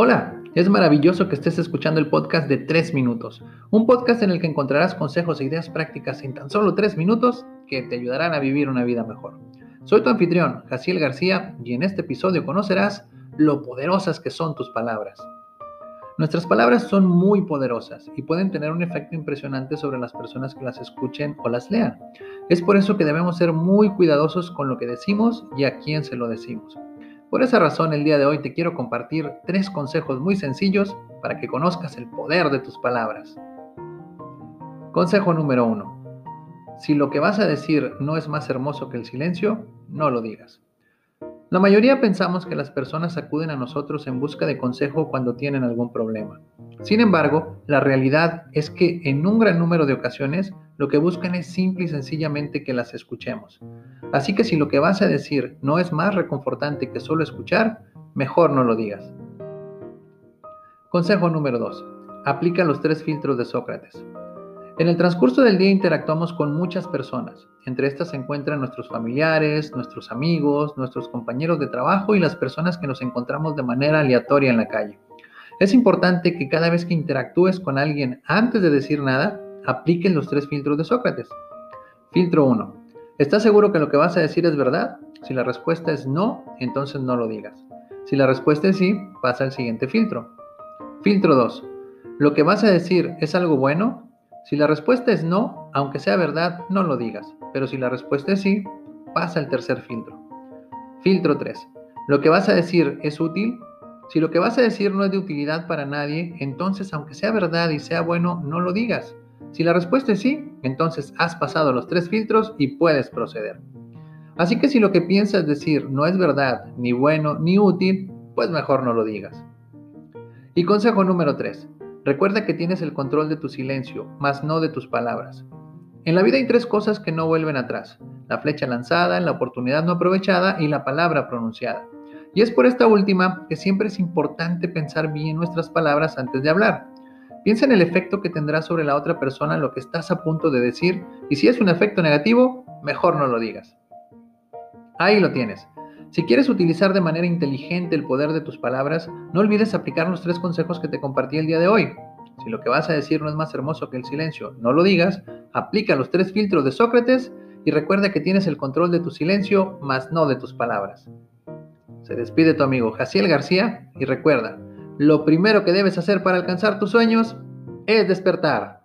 Hola, es maravilloso que estés escuchando el podcast de 3 minutos, un podcast en el que encontrarás consejos e ideas prácticas en tan solo 3 minutos que te ayudarán a vivir una vida mejor. Soy tu anfitrión, Jaciel García, y en este episodio conocerás lo poderosas que son tus palabras. Nuestras palabras son muy poderosas y pueden tener un efecto impresionante sobre las personas que las escuchen o las lean. Es por eso que debemos ser muy cuidadosos con lo que decimos y a quién se lo decimos. Por esa razón, el día de hoy te quiero compartir tres consejos muy sencillos para que conozcas el poder de tus palabras. Consejo número uno. Si lo que vas a decir no es más hermoso que el silencio, no lo digas. La mayoría pensamos que las personas acuden a nosotros en busca de consejo cuando tienen algún problema. Sin embargo, la realidad es que en un gran número de ocasiones lo que buscan es simple y sencillamente que las escuchemos. Así que si lo que vas a decir no es más reconfortante que solo escuchar, mejor no lo digas. Consejo número 2. Aplica los tres filtros de Sócrates. En el transcurso del día interactuamos con muchas personas. Entre estas se encuentran nuestros familiares, nuestros amigos, nuestros compañeros de trabajo y las personas que nos encontramos de manera aleatoria en la calle. Es importante que cada vez que interactúes con alguien antes de decir nada, apliquen los tres filtros de Sócrates. Filtro 1. ¿Estás seguro que lo que vas a decir es verdad? Si la respuesta es no, entonces no lo digas. Si la respuesta es sí, pasa al siguiente filtro. Filtro 2. ¿Lo que vas a decir es algo bueno? Si la respuesta es no, aunque sea verdad, no lo digas. Pero si la respuesta es sí, pasa al tercer filtro. Filtro 3. ¿Lo que vas a decir es útil? Si lo que vas a decir no es de utilidad para nadie, entonces aunque sea verdad y sea bueno, no lo digas. Si la respuesta es sí, entonces has pasado los tres filtros y puedes proceder. Así que si lo que piensas decir no es verdad, ni bueno, ni útil, pues mejor no lo digas. Y consejo número 3. Recuerda que tienes el control de tu silencio, mas no de tus palabras. En la vida hay tres cosas que no vuelven atrás. La flecha lanzada, la oportunidad no aprovechada y la palabra pronunciada. Y es por esta última que siempre es importante pensar bien nuestras palabras antes de hablar. Piensa en el efecto que tendrá sobre la otra persona lo que estás a punto de decir y si es un efecto negativo, mejor no lo digas. Ahí lo tienes. Si quieres utilizar de manera inteligente el poder de tus palabras, no olvides aplicar los tres consejos que te compartí el día de hoy. Si lo que vas a decir no es más hermoso que el silencio, no lo digas, aplica los tres filtros de Sócrates y recuerda que tienes el control de tu silencio, más no de tus palabras. Se despide tu amigo Jaciel García y recuerda, lo primero que debes hacer para alcanzar tus sueños es despertar.